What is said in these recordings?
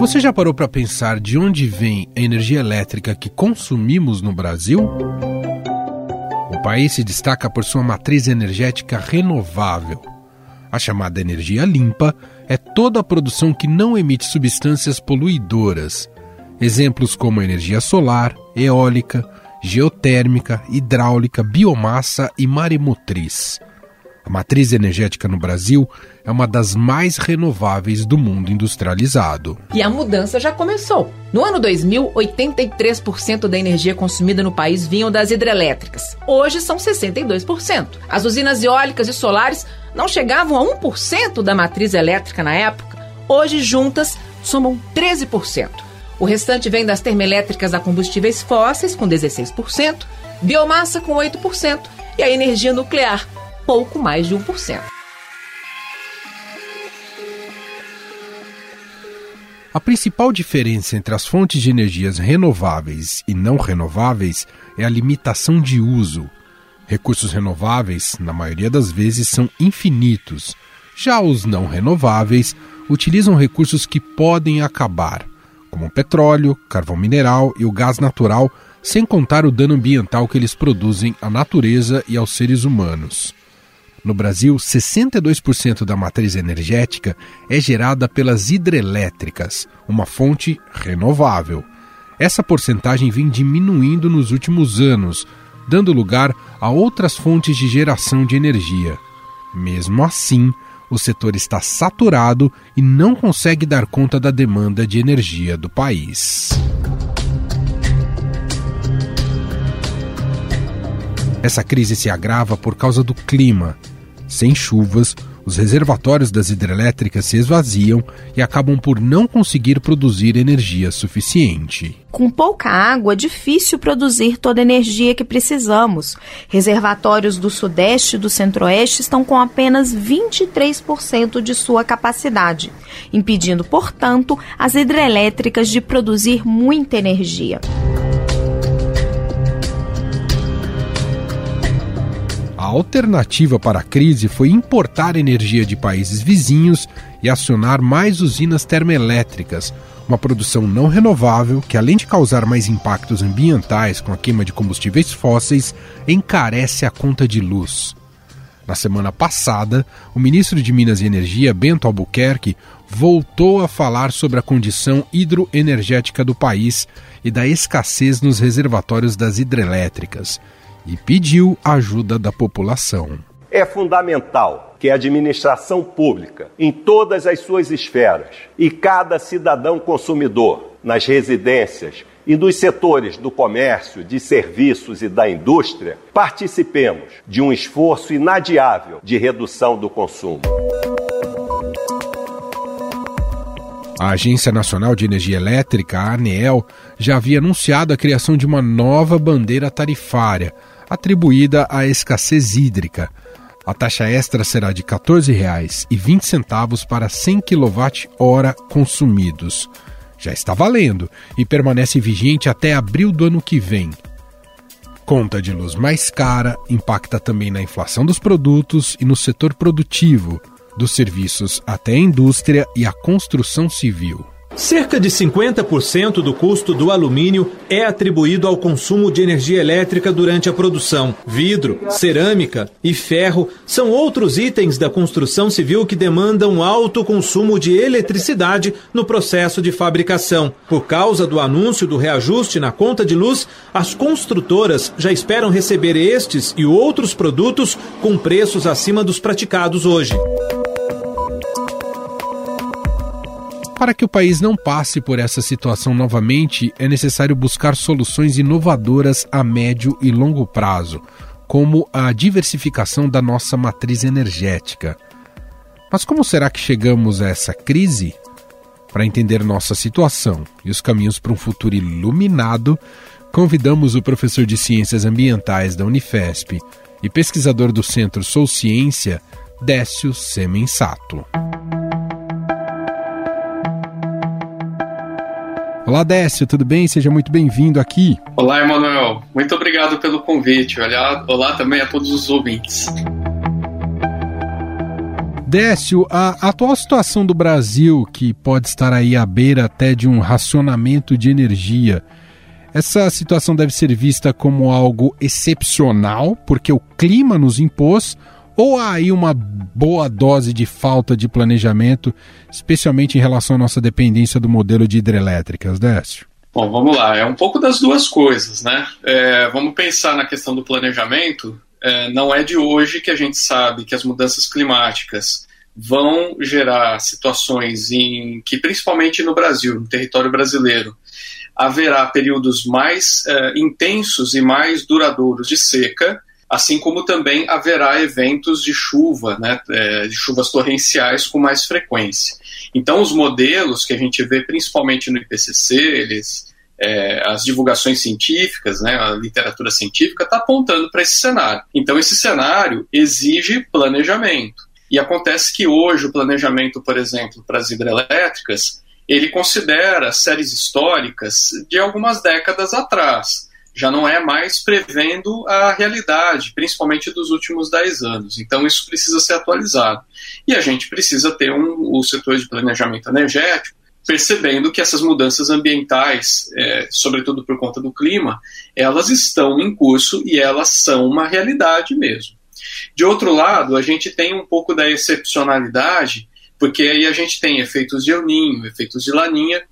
Você já parou para pensar de onde vem a energia elétrica que consumimos no Brasil? O país se destaca por sua matriz energética renovável. A chamada energia limpa é toda a produção que não emite substâncias poluidoras. Exemplos como energia solar, eólica, geotérmica, hidráulica, biomassa e maremotriz. A matriz energética no Brasil é uma das mais renováveis do mundo industrializado. E a mudança já começou. No ano 2000, 83% da energia consumida no país vinham das hidrelétricas. Hoje são 62%. As usinas eólicas e solares não chegavam a 1% da matriz elétrica na época. Hoje, juntas, somam 13%. O restante vem das termoelétricas a combustíveis fósseis, com 16%, biomassa, com 8%, e a energia nuclear, pouco mais de 1%. A principal diferença entre as fontes de energias renováveis e não renováveis é a limitação de uso. Recursos renováveis, na maioria das vezes, são infinitos. Já os não renováveis utilizam recursos que podem acabar, como o petróleo, carvão mineral e o gás natural, sem contar o dano ambiental que eles produzem à natureza e aos seres humanos. No Brasil, 62% da matriz energética é gerada pelas hidrelétricas, uma fonte renovável. Essa porcentagem vem diminuindo nos últimos anos, dando lugar a outras fontes de geração de energia. Mesmo assim, o setor está saturado e não consegue dar conta da demanda de energia do país. Essa crise se agrava por causa do clima. Sem chuvas, os reservatórios das hidrelétricas se esvaziam e acabam por não conseguir produzir energia suficiente. Com pouca água, é difícil produzir toda a energia que precisamos. Reservatórios do Sudeste e do Centro-Oeste estão com apenas 23% de sua capacidade, impedindo, portanto, as hidrelétricas de produzir muita energia. Alternativa para a crise foi importar energia de países vizinhos e acionar mais usinas termoelétricas, uma produção não renovável que, além de causar mais impactos ambientais com a queima de combustíveis fósseis, encarece a conta de luz. Na semana passada, o ministro de Minas e Energia, Bento Albuquerque, voltou a falar sobre a condição hidroenergética do país e da escassez nos reservatórios das hidrelétricas e pediu ajuda da população. É fundamental que a administração pública, em todas as suas esferas, e cada cidadão consumidor, nas residências e nos setores do comércio, de serviços e da indústria, participemos de um esforço inadiável de redução do consumo. A Agência Nacional de Energia Elétrica, a ANEEL, já havia anunciado a criação de uma nova bandeira tarifária atribuída à escassez hídrica. A taxa extra será de R$ 14,20 para 100 kWh consumidos. Já está valendo e permanece vigente até abril do ano que vem. Conta de luz mais cara impacta também na inflação dos produtos e no setor produtivo, dos serviços até a indústria e a construção civil. Cerca de 50% do custo do alumínio é atribuído ao consumo de energia elétrica durante a produção. Vidro, cerâmica e ferro são outros itens da construção civil que demandam alto consumo de eletricidade no processo de fabricação. Por causa do anúncio do reajuste na conta de luz, as construtoras já esperam receber estes e outros produtos com preços acima dos praticados hoje. Para que o país não passe por essa situação novamente, é necessário buscar soluções inovadoras a médio e longo prazo, como a diversificação da nossa matriz energética. Mas como será que chegamos a essa crise? Para entender nossa situação e os caminhos para um futuro iluminado, convidamos o professor de Ciências Ambientais da Unifesp e pesquisador do Centro Sou Ciência, Décio Semensato. Olá, Décio, tudo bem? Seja muito bem-vindo aqui. Olá, Emanuel. Muito obrigado pelo convite. Olá, olá também a todos os ouvintes. Décio, a atual situação do Brasil, que pode estar aí à beira até de um racionamento de energia, essa situação deve ser vista como algo excepcional, porque o clima nos impôs, ou há aí uma boa dose de falta de planejamento, especialmente em relação à nossa dependência do modelo de hidrelétricas, Décio? Bom, vamos lá. É um pouco das duas coisas, né? É, vamos pensar na questão do planejamento é, não é de hoje que a gente sabe que as mudanças climáticas vão gerar situações em que, principalmente no Brasil, no território brasileiro, haverá períodos mais é, intensos e mais duradouros de seca, assim como também haverá eventos de chuva, né, é, de chuvas torrenciais com mais frequência. Então, os modelos que a gente vê principalmente no IPCC, eles é, as divulgações científicas, né, a literatura científica está apontando para esse cenário. Então, esse cenário exige planejamento. E acontece que hoje o planejamento, por exemplo, para as hidrelétricas, ele considera séries históricas de algumas décadas atrás. Já não é mais prevendo a realidade, principalmente dos últimos 10 anos. Então, isso precisa ser atualizado. E a gente precisa ter um, o setor de planejamento energético percebendo que essas mudanças ambientais, é, sobretudo por conta do clima, elas estão em curso e elas são uma realidade mesmo. De outro lado, a gente tem um pouco da excepcionalidade, porque aí a gente tem efeitos de El efeitos de Laninha,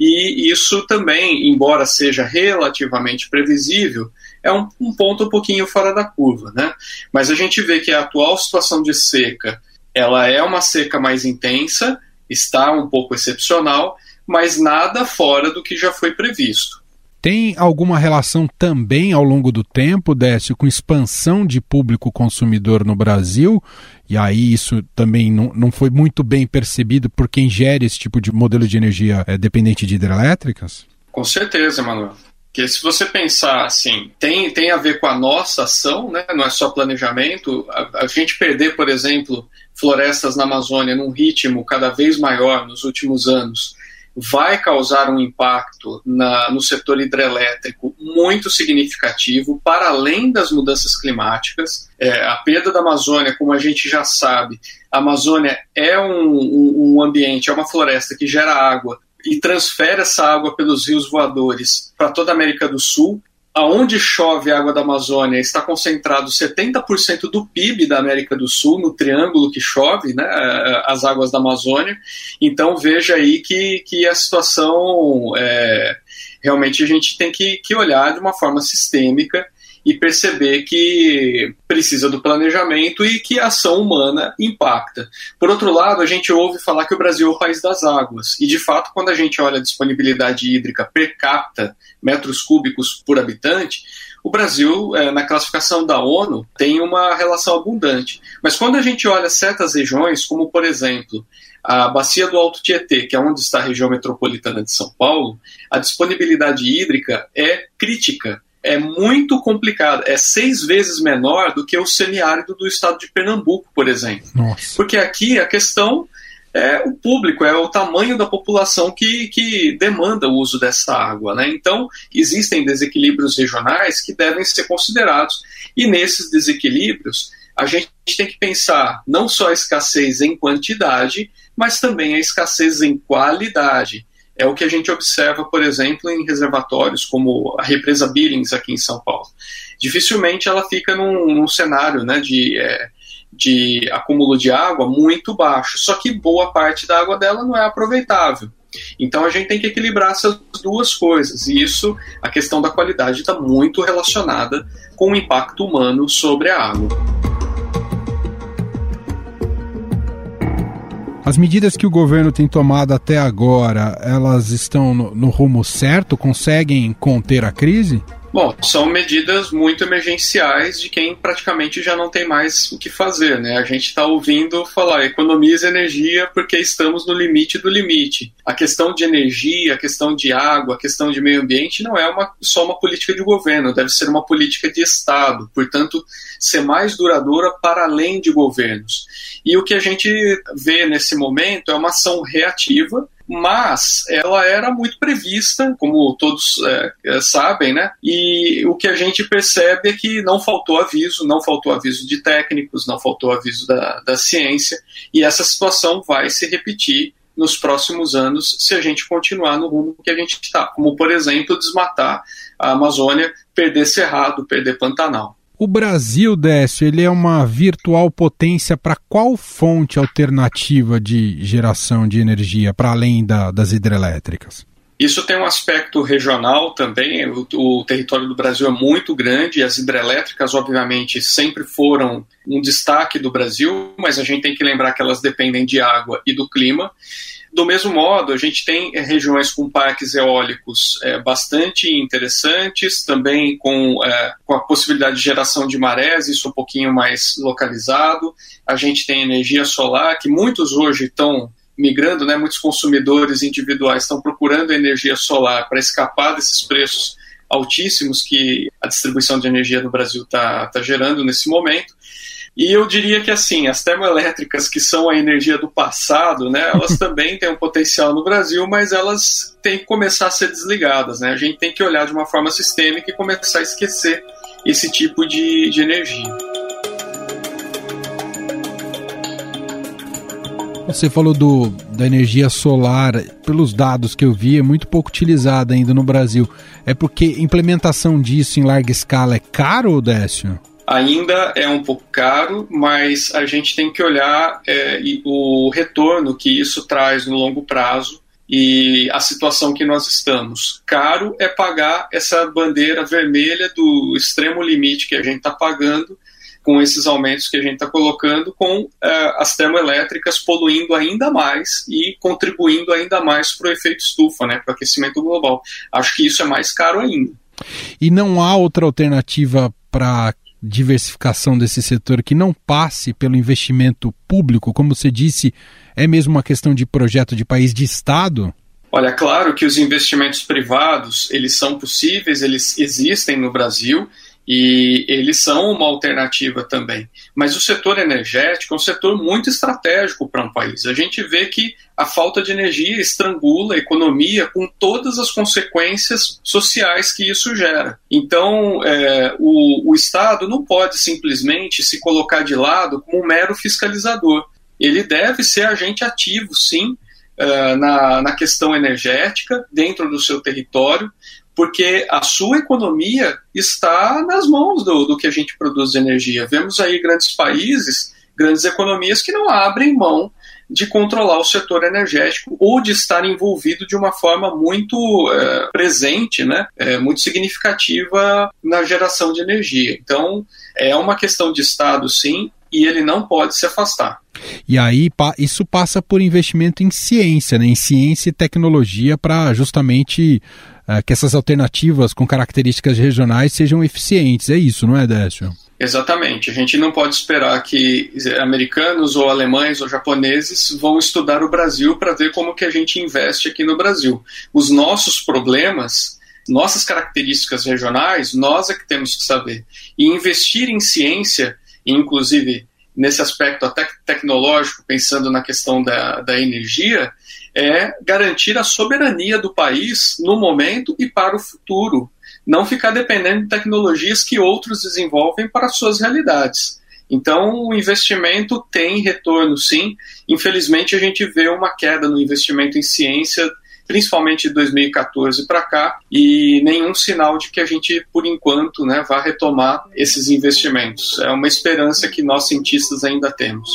e isso também, embora seja relativamente previsível, é um, um ponto um pouquinho fora da curva, né? Mas a gente vê que a atual situação de seca, ela é uma seca mais intensa, está um pouco excepcional, mas nada fora do que já foi previsto. Tem alguma relação também ao longo do tempo, Décio, com expansão de público consumidor no Brasil? E aí isso também não, não foi muito bem percebido por quem gera esse tipo de modelo de energia é, dependente de hidrelétricas? Com certeza, Manuel. Porque se você pensar assim, tem, tem a ver com a nossa ação, né? não é só planejamento. A, a gente perder, por exemplo, florestas na Amazônia num ritmo cada vez maior nos últimos anos vai causar um impacto na, no setor hidrelétrico muito significativo, para além das mudanças climáticas. É, a perda da Amazônia, como a gente já sabe, a Amazônia é um, um, um ambiente, é uma floresta que gera água e transfere essa água pelos rios voadores para toda a América do Sul aonde chove a água da Amazônia está concentrado 70% do PIB da América do Sul, no triângulo que chove, né, as águas da Amazônia. Então veja aí que, que a situação é, realmente a gente tem que, que olhar de uma forma sistêmica e perceber que precisa do planejamento e que a ação humana impacta. Por outro lado, a gente ouve falar que o Brasil é o país das águas, e de fato, quando a gente olha a disponibilidade hídrica per capita, metros cúbicos por habitante, o Brasil, é, na classificação da ONU, tem uma relação abundante. Mas quando a gente olha certas regiões, como por exemplo a bacia do Alto Tietê, que é onde está a região metropolitana de São Paulo, a disponibilidade hídrica é crítica é muito complicado. É seis vezes menor do que o semiárido do estado de Pernambuco, por exemplo. Nossa. Porque aqui a questão é o público, é o tamanho da população que, que demanda o uso dessa água. Né? Então, existem desequilíbrios regionais que devem ser considerados. E nesses desequilíbrios, a gente tem que pensar não só a escassez em quantidade, mas também a escassez em qualidade é o que a gente observa, por exemplo, em reservatórios como a represa Billings aqui em São Paulo. Dificilmente ela fica num, num cenário né, de, é, de acúmulo de água muito baixo, só que boa parte da água dela não é aproveitável. Então a gente tem que equilibrar essas duas coisas, e isso, a questão da qualidade está muito relacionada com o impacto humano sobre a água. As medidas que o governo tem tomado até agora, elas estão no, no rumo certo? Conseguem conter a crise? Bom, são medidas muito emergenciais de quem praticamente já não tem mais o que fazer, né? A gente está ouvindo falar economize energia porque estamos no limite do limite. A questão de energia, a questão de água, a questão de meio ambiente não é uma, só uma política de governo, deve ser uma política de Estado, portanto, ser mais duradoura para além de governos. E o que a gente vê nesse momento é uma ação reativa mas ela era muito prevista, como todos é, sabem, né? E o que a gente percebe é que não faltou aviso, não faltou aviso de técnicos, não faltou aviso da, da ciência, e essa situação vai se repetir nos próximos anos se a gente continuar no rumo que a gente está, como por exemplo desmatar a Amazônia, perder Cerrado, perder Pantanal. O Brasil, Décio, ele é uma virtual potência para qual fonte alternativa de geração de energia, para além da, das hidrelétricas? Isso tem um aspecto regional também. O, o, território do Brasil é muito grande e as hidrelétricas, obviamente, sempre foram um destaque do Brasil, mas a gente tem que lembrar que elas dependem de água e do clima. Do mesmo modo, a gente tem eh, regiões com parques eólicos é, bastante interessantes, também com, é, com a possibilidade de geração de marés, isso um pouquinho mais localizado. A gente tem energia solar, que muitos hoje estão migrando, né, muitos consumidores individuais estão procurando energia solar para escapar desses preços altíssimos que a distribuição de energia no Brasil está tá gerando nesse momento. E eu diria que assim, as termoelétricas que são a energia do passado, né, elas também têm um potencial no Brasil, mas elas têm que começar a ser desligadas, né? A gente tem que olhar de uma forma sistêmica e começar a esquecer esse tipo de, de energia. Você falou do, da energia solar, pelos dados que eu vi, é muito pouco utilizada ainda no Brasil. É porque implementação disso em larga escala é caro, Décio? Ainda é um pouco caro, mas a gente tem que olhar é, o retorno que isso traz no longo prazo e a situação que nós estamos. Caro é pagar essa bandeira vermelha do extremo limite que a gente está pagando com esses aumentos que a gente está colocando, com uh, as termoelétricas poluindo ainda mais e contribuindo ainda mais para o efeito estufa, né, para o aquecimento global. Acho que isso é mais caro ainda. E não há outra alternativa para diversificação desse setor que não passe pelo investimento público? Como você disse, é mesmo uma questão de projeto de país de Estado? Olha, claro que os investimentos privados, eles são possíveis, eles existem no Brasil e eles são uma alternativa também. Mas o setor energético é um setor muito estratégico para um país. A gente vê que a falta de energia estrangula a economia com todas as consequências sociais que isso gera. Então, é, o, o Estado não pode simplesmente se colocar de lado como um mero fiscalizador. Ele deve ser agente ativo, sim, Uh, na, na, questão energética dentro do seu território, porque a sua economia está nas mãos do, do que a gente produz de energia. Vemos aí grandes países, grandes economias que não abrem mão de controlar o setor energético ou de estar envolvido de uma forma muito é, presente, né, é, muito significativa na geração de energia. Então, é uma questão de Estado, sim, e ele não pode se afastar. E aí isso passa por investimento em ciência, né, em ciência e tecnologia para justamente uh, que essas alternativas com características regionais sejam eficientes. É isso, não é, Décio? Exatamente. A gente não pode esperar que americanos ou alemães ou japoneses vão estudar o Brasil para ver como que a gente investe aqui no Brasil. Os nossos problemas, nossas características regionais, nós é que temos que saber. E investir em ciência, inclusive nesse aspecto até tecnológico, pensando na questão da, da energia, é garantir a soberania do país no momento e para o futuro. Não ficar dependendo de tecnologias que outros desenvolvem para suas realidades. Então, o investimento tem retorno, sim. Infelizmente, a gente vê uma queda no investimento em ciência, principalmente de 2014 para cá, e nenhum sinal de que a gente, por enquanto, né, vá retomar esses investimentos. É uma esperança que nós, cientistas, ainda temos.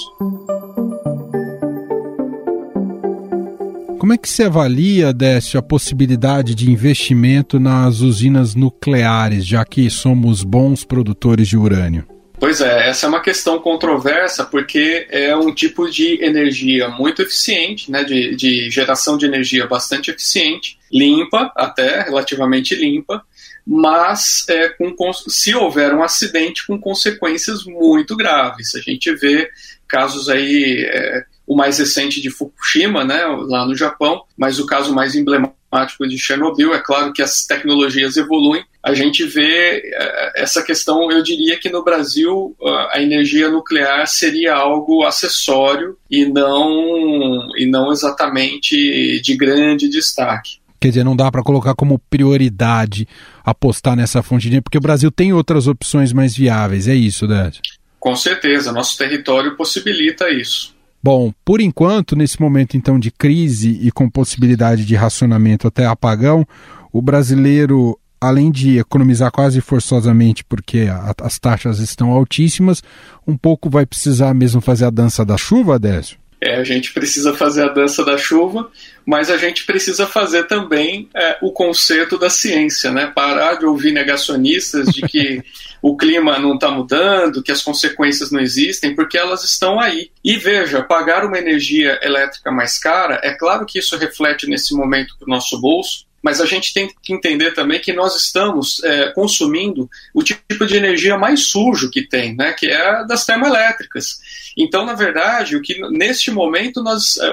Como é que se avalia, Décio, a possibilidade de investimento nas usinas nucleares, já que somos bons produtores de urânio? Pois é, essa é uma questão controversa porque é um tipo de energia muito eficiente, né, de, de geração de energia bastante eficiente, limpa, até relativamente limpa, mas é, com, se houver um acidente com consequências muito graves. A gente vê casos aí é, o mais recente de Fukushima, né, lá no Japão, mas o caso mais emblemático climático de Chernobyl. É claro que as tecnologias evoluem. A gente vê eh, essa questão, eu diria que no Brasil a energia nuclear seria algo acessório e não, e não exatamente de grande destaque. Quer dizer, não dá para colocar como prioridade apostar nessa fonte de energia, porque o Brasil tem outras opções mais viáveis, é isso, Décio? Com certeza, nosso território possibilita isso. Bom, por enquanto, nesse momento então de crise e com possibilidade de racionamento até apagão, o brasileiro, além de economizar quase forçosamente porque a, as taxas estão altíssimas, um pouco vai precisar mesmo fazer a dança da chuva, Décio? É, a gente precisa fazer a dança da chuva, mas a gente precisa fazer também é, o conceito da ciência, né? Parar de ouvir negacionistas de que o clima não está mudando, que as consequências não existem, porque elas estão aí. E veja, pagar uma energia elétrica mais cara, é claro que isso reflete nesse momento para o nosso bolso, mas a gente tem que entender também que nós estamos é, consumindo o tipo de energia mais sujo que tem, né, que é das termoelétricas. Então, na verdade, o que neste momento nós, é,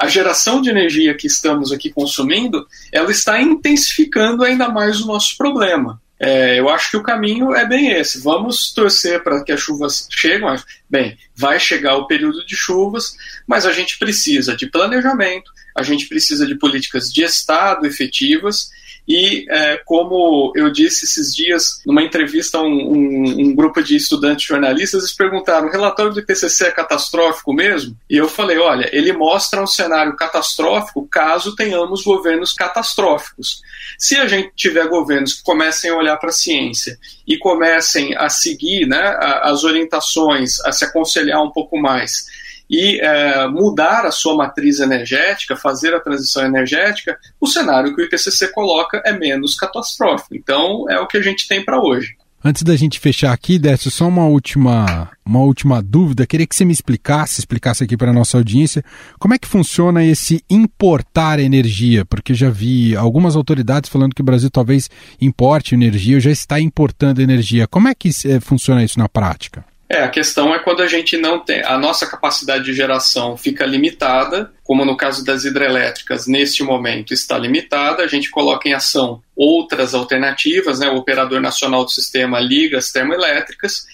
a geração de energia que estamos aqui consumindo, ela está intensificando ainda mais o nosso problema. É, eu acho que o caminho é bem esse. Vamos torcer para que as chuvas cheguem. Bem, vai chegar o período de chuvas, mas a gente precisa de planejamento, a gente precisa de políticas de Estado efetivas e, é, como eu disse esses dias, numa entrevista a um, um, um, grupo de estudantes jornalistas, eles perguntaram: o relatório do IPCC é catastrófico mesmo? E eu falei: olha, ele mostra um cenário catastrófico caso tenhamos governos catastróficos. Se a gente tiver governos que comecem a olhar para a ciência e comecem a seguir né, as orientações, a se aconselhar um pouco mais e é, mudar a sua matriz energética, fazer a transição energética, o cenário que o IPCC coloca é menos catastrófico. Então, é o que a gente tem para hoje. Antes da gente fechar aqui, Décio, só uma última, uma última dúvida. Queria que você me explicasse, explicasse aqui para a nossa audiência, como é que funciona esse importar energia? Porque já vi algumas autoridades falando que o Brasil talvez importe energia, ou já está importando energia. Como é que é, funciona isso na prática? É, a questão é quando a gente não tem. A nossa capacidade de geração fica limitada, como no caso das hidrelétricas, neste momento está limitada, a gente coloca em ação outras alternativas, né? O Operador Nacional do Sistema liga as termoelétricas,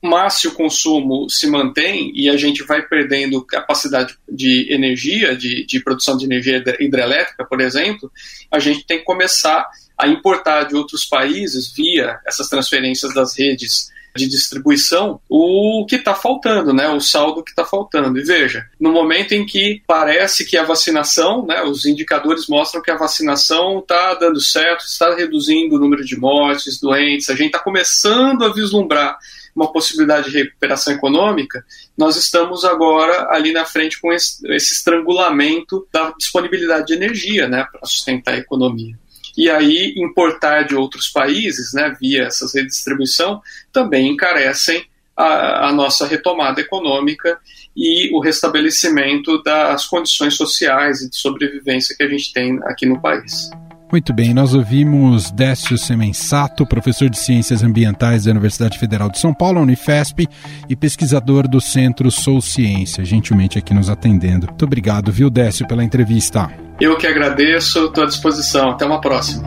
mas se o consumo se mantém e a gente vai perdendo capacidade de energia, de, de produção de energia hidrelétrica, por exemplo, a gente tem que começar a importar de outros países via essas transferências das redes de distribuição o que está faltando, né? O saldo que está faltando. E veja, no momento em que parece que a vacinação, né, os indicadores mostram que a vacinação está dando certo, está reduzindo o número de mortes, doentes, a gente está começando a vislumbrar uma possibilidade de recuperação econômica, nós estamos agora ali na frente com esse, estrangulamento da disponibilidade de energia né, para sustentar a economia e aí importar de outros países, né, via essas redistribuição, também encarecem a, a nossa retomada econômica e o restabelecimento das condições sociais e de sobrevivência que a gente tem aqui no país. Muito bem, nós ouvimos Décio Semensato, professor de Ciências Ambientais da Universidade Federal de São Paulo, Unifesp, e pesquisador do Centro Sou Ciência, gentilmente aqui nos atendendo. Muito obrigado, viu, Décio, pela entrevista. Eu que agradeço, estou à disposição. Até uma próxima.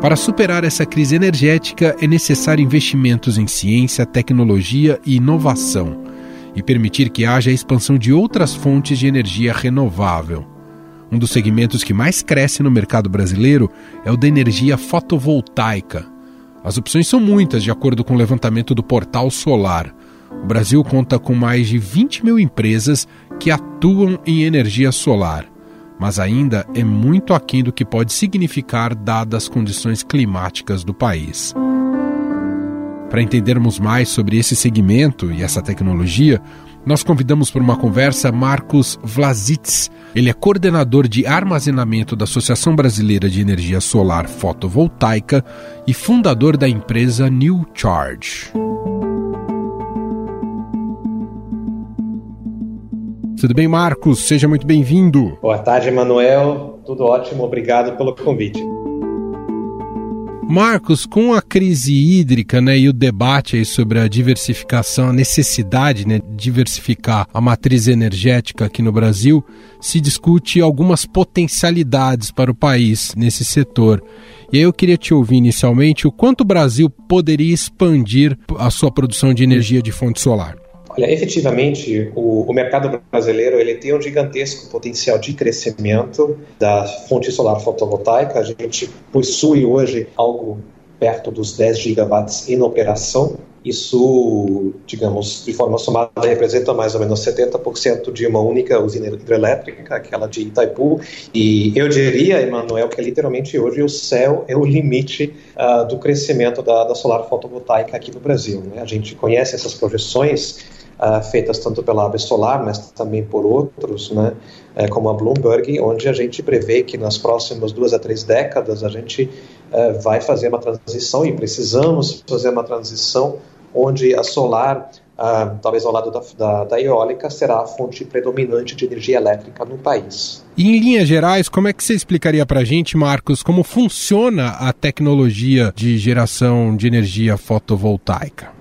Para superar essa crise energética, é necessário investimentos em ciência, tecnologia e inovação e permitir que haja a expansão de outras fontes de energia renovável. Um dos segmentos que mais cresce no mercado brasileiro é o da energia fotovoltaica as opções são muitas, de acordo com o levantamento do Portal Solar. O Brasil conta com mais de 20 mil empresas que atuam em energia solar, mas ainda é muito aquém do que pode significar dadas as condições climáticas do país. Para entendermos mais sobre esse segmento e essa tecnologia, nós convidamos para uma conversa Marcos Vlasits. Ele é coordenador de armazenamento da Associação Brasileira de Energia Solar Fotovoltaica e fundador da empresa New Charge. Tudo bem, Marcos? Seja muito bem-vindo. Boa tarde, Emanuel. Tudo ótimo. Obrigado pelo convite. Marcos, com a crise hídrica né, e o debate sobre a diversificação, a necessidade né, de diversificar a matriz energética aqui no Brasil, se discute algumas potencialidades para o país nesse setor. E aí eu queria te ouvir inicialmente o quanto o Brasil poderia expandir a sua produção de energia de fonte solar. Olha, efetivamente, o, o, mercado brasileiro ele tem um gigantesco potencial de crescimento da fonte solar fotovoltaica. A gente possui hoje algo perto dos 10 gigawatts em operação. Isso, digamos, de forma somada, representa mais ou menos 70% de uma única usina hidrelétrica, aquela de Itaipu. E eu diria, Emanuel, que literalmente hoje o céu é o limite uh, do crescimento da, da, solar fotovoltaica aqui no Brasil. Né? A gente conhece essas projeções uh, feitas tanto pela AB Solar, mas também por outros, né, uh, como a Bloomberg, onde a gente prevê que nas próximas duas a três décadas a gente uh, vai fazer uma transição e precisamos fazer uma transição onde a solar, talvez ao lado da, da, da eólica, será a fonte predominante de energia elétrica no país. E em linhas gerais, como é que você explicaria para a gente, Marcos, como funciona a tecnologia de geração de energia fotovoltaica?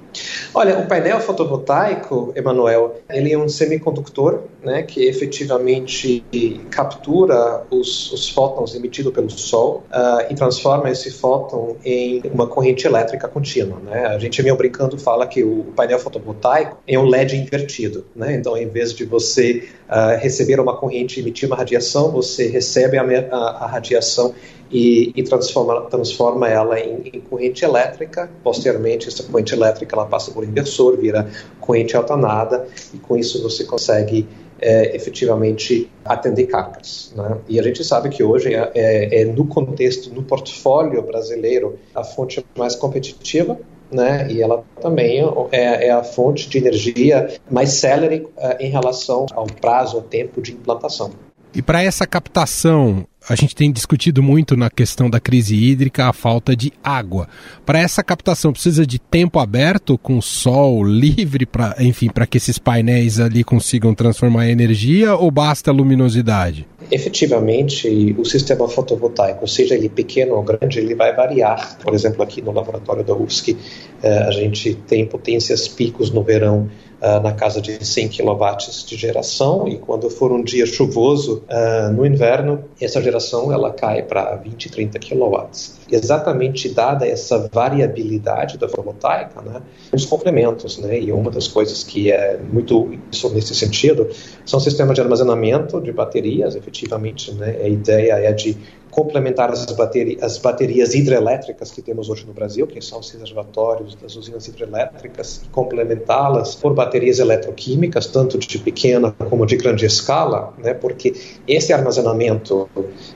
Olha, o painel fotovoltaico, Emanuel, ele é um semicondutor né, que efetivamente captura os, os fótons emitidos pelo Sol uh, e transforma esse fóton em uma corrente elétrica contínua. Né? A gente meio brincando fala que o painel fotovoltaico é um LED invertido. Né? Então, em vez de você uh, receber uma corrente e emitir uma radiação, você recebe a, a, a radiação e, e transforma, transforma ela em, em, corrente elétrica. Posteriormente, essa corrente elétrica ela passa por inversor, vira corrente alternada, e com isso você consegue é, efetivamente atender cargas. Né? E a gente sabe que hoje é, é, é, no contexto, no portfólio brasileiro, a fonte mais competitiva. Né? E ela também é, é a fonte de energia mais célere é, em relação ao prazo, ao tempo de implantação. E para essa captação, a gente tem discutido muito na questão da crise hídrica a falta de água. Para essa captação, precisa de tempo aberto, com sol livre, para, enfim, para que esses painéis ali consigam transformar energia ou basta luminosidade? Efetivamente, o sistema fotovoltaico, seja ele pequeno ou grande, ele vai variar. Por exemplo, aqui no laboratório da UFSC, eh, a gente tem potências picos no verão uh, na casa de 100 kW de geração e quando for um dia chuvoso uh, no inverno, essa geração ela cai para 20, 30 kW. Exatamente dada essa variabilidade da fotovoltaica, né, os complementos, né, e uma das coisas que é muito nesse sentido são sistemas de armazenamento de baterias, efetivamente, né, a ideia é de complementar as, bateri as baterias hidrelétricas que temos hoje no Brasil, que são os reservatórios das usinas hidrelétricas, complementá-las por baterias eletroquímicas, tanto de pequena como de grande escala, né, porque esse armazenamento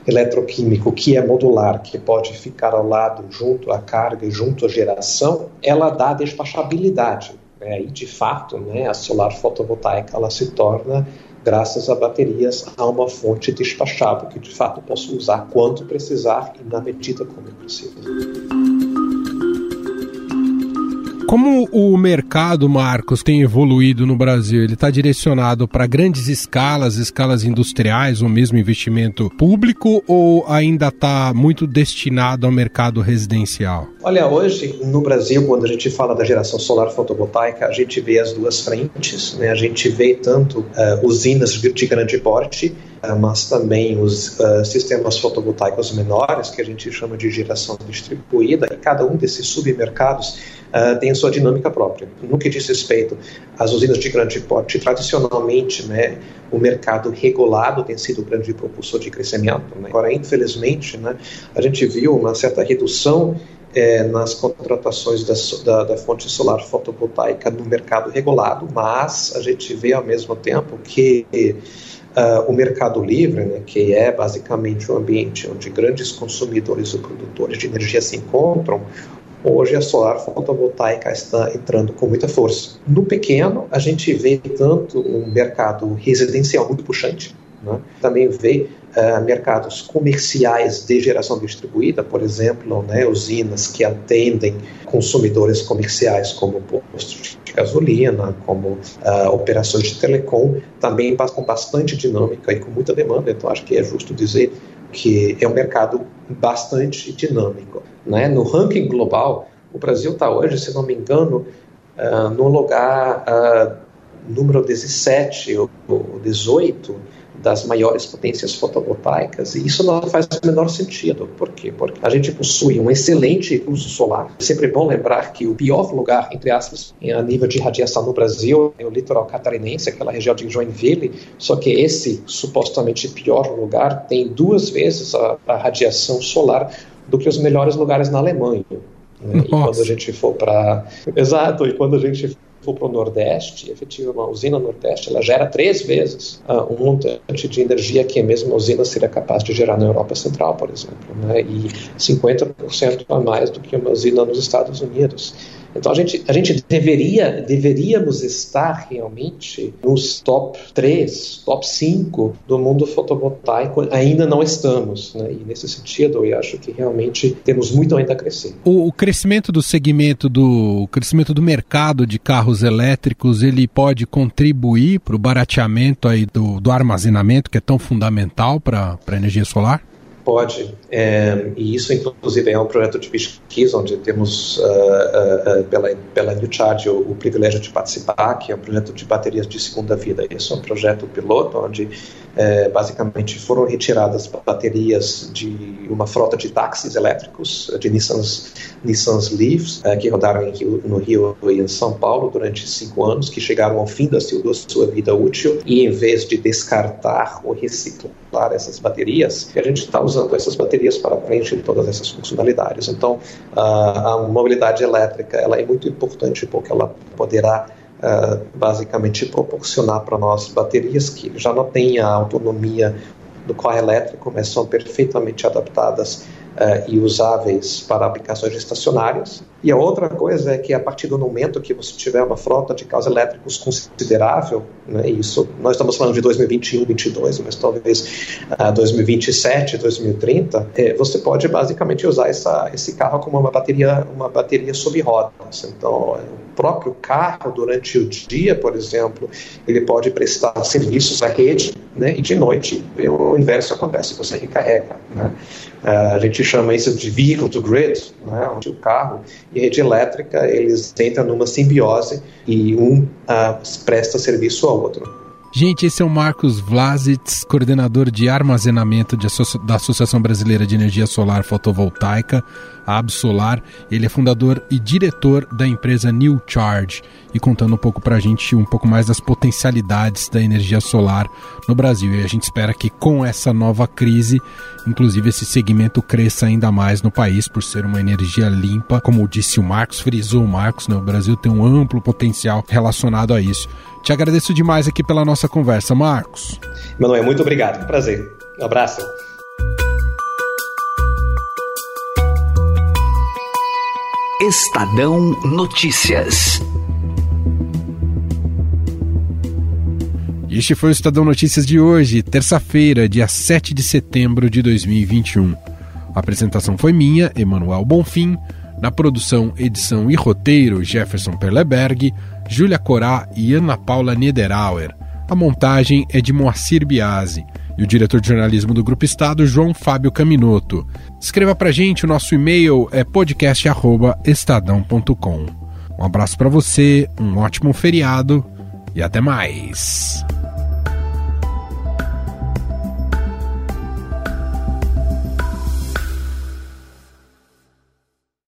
eletroquímico que é modular, que pode ficar ao lado junto à carga e junto à geração, ela dá despachabilidade. Né, e, de fato, né, a solar fotovoltaica ela se torna graças a baterias, a uma fonte despachável que de fato posso usar quando precisar e na medida como eu preciso. Como o mercado, Marcos, tem evoluído no Brasil? Ele está direcionado para grandes escalas, escalas industriais, ou mesmo investimento público, ou ainda está muito destinado ao mercado residencial? Olha, hoje no Brasil, quando a gente fala da geração solar fotovoltaica, a gente vê as duas frentes. Né? A gente vê tanto uh, usinas de grande porte, uh, mas também os uh, sistemas fotovoltaicos menores, que a gente chama de geração distribuída, e cada um desses submercados uh, tem sua dinâmica própria. No que diz respeito às usinas de grande porte, tradicionalmente, né, o mercado regulado tem sido o grande propulsor de crescimento. Né? Agora, infelizmente, né, a gente viu uma certa redução é, nas contratações da, da, da, fonte solar fotovoltaica no mercado regulado, mas a gente vê ao mesmo tempo que uh, o mercado livre, né, que é basicamente um ambiente onde grandes consumidores ou produtores de energia se encontram, Hoje a solar fotovoltaica está entrando com muita força. No pequeno, a gente vê tanto um mercado residencial muito puxante, né? também vê uh, mercados comerciais de geração distribuída, por exemplo, né, usinas que atendem consumidores comerciais como postos de gasolina, como uh, operações de telecom, também com bastante dinâmica e com muita demanda. Então, acho que é justo dizer que é um mercado bastante dinâmico. Né? No ranking global, o Brasil está hoje, se não me engano, uh, no lugar uh, número 17 ou 18 das maiores potências fotovoltaicas, e isso não faz o menor sentido. Por quê? Porque a gente possui um excelente uso solar. É sempre bom lembrar que o pior lugar, entre aspas, a nível de radiação no Brasil é o litoral catarinense, aquela região de Joinville, só que esse supostamente pior lugar tem duas vezes a, a radiação solar do que os melhores lugares na Alemanha. Né? E quando a gente for para. Exato, e quando a gente for para o Nordeste, efetivamente, uma usina Nordeste, ela gera três vezes uh, montante de energia que a mesma usina seria capaz de gerar na Europa Central, por exemplo, né? e 50% a mais do que uma usina nos Estados Unidos. Então a gente, a gente deveria, deveríamos estar realmente nos top 3, top 5 do mundo fotovoltaico, ainda não estamos. Né? E nesse sentido, eu acho que realmente temos muito ainda a crescer. O, o crescimento do segmento do crescimento do mercado de carros elétricos, ele pode contribuir para o barateamento aí do, do armazenamento, que é tão fundamental para a energia solar? Pode, é, e isso inclusive é um projeto de pesquisa onde temos uh, uh, pela, pela New Charge o, o, privilégio de participar, que é um projeto de baterias de segunda vida. Esse é um projeto piloto onde é, basicamente foram retiradas baterias de uma frota de táxis elétricos, de Nissans, Nissans Leafs, é, que rodaram Rio, no Rio e em São Paulo durante cinco anos, que chegaram ao fim da sua vida útil, e em vez de descartar ou reciclar essas baterias, a gente está usando essas baterias para preencher todas essas funcionalidades. Então, a, a mobilidade elétrica ela é muito importante porque ela poderá uh, basicamente proporcionar para nós baterias que já não têm a autonomia do carro elétrico, mas são perfeitamente adaptadas uh, e usáveis para aplicações estacionárias. E a outra coisa é que a partir do momento que você tiver uma frota de carros elétricos considerável, né, isso nós estamos falando de 2021, 2022, mas talvez uh, 2027, 2030, eh, você pode basicamente usar essa, esse carro como uma bateria, uma bateria sob rodas. Então, o próprio carro durante o dia, por exemplo, ele pode prestar serviços à rede, né, e de noite o inverso acontece, você recarrega. Né. Uh, a gente chama isso de vehicle to grid, né, onde o carro e a rede elétrica eles entram numa simbiose e um uh, presta serviço ao outro. Gente, esse é o Marcos Vlasitz, coordenador de armazenamento de da Associação Brasileira de Energia Solar Fotovoltaica, a Absolar. Ele é fundador e diretor da empresa New Charge e contando um pouco para a gente um pouco mais das potencialidades da energia solar no Brasil. E a gente espera que com essa nova crise, inclusive esse segmento cresça ainda mais no país por ser uma energia limpa, como disse o Marcos, frisou o Marcos, né? o Brasil tem um amplo potencial relacionado a isso. Te agradeço demais aqui pela nossa conversa, Marcos. Manoel, muito obrigado. Prazer. Um abraço. Estadão Notícias. Este foi o Estadão Notícias de hoje, terça-feira, dia 7 de setembro de 2021. A apresentação foi minha, Emanuel Bonfim. Na produção, edição e roteiro, Jefferson Perleberg. Júlia Corá e Ana Paula Niederauer. A montagem é de Moacir Biasi e o diretor de jornalismo do Grupo Estado, João Fábio Caminoto. Escreva pra gente, o nosso e-mail é podcast@estadão.com. Um abraço para você, um ótimo feriado e até mais.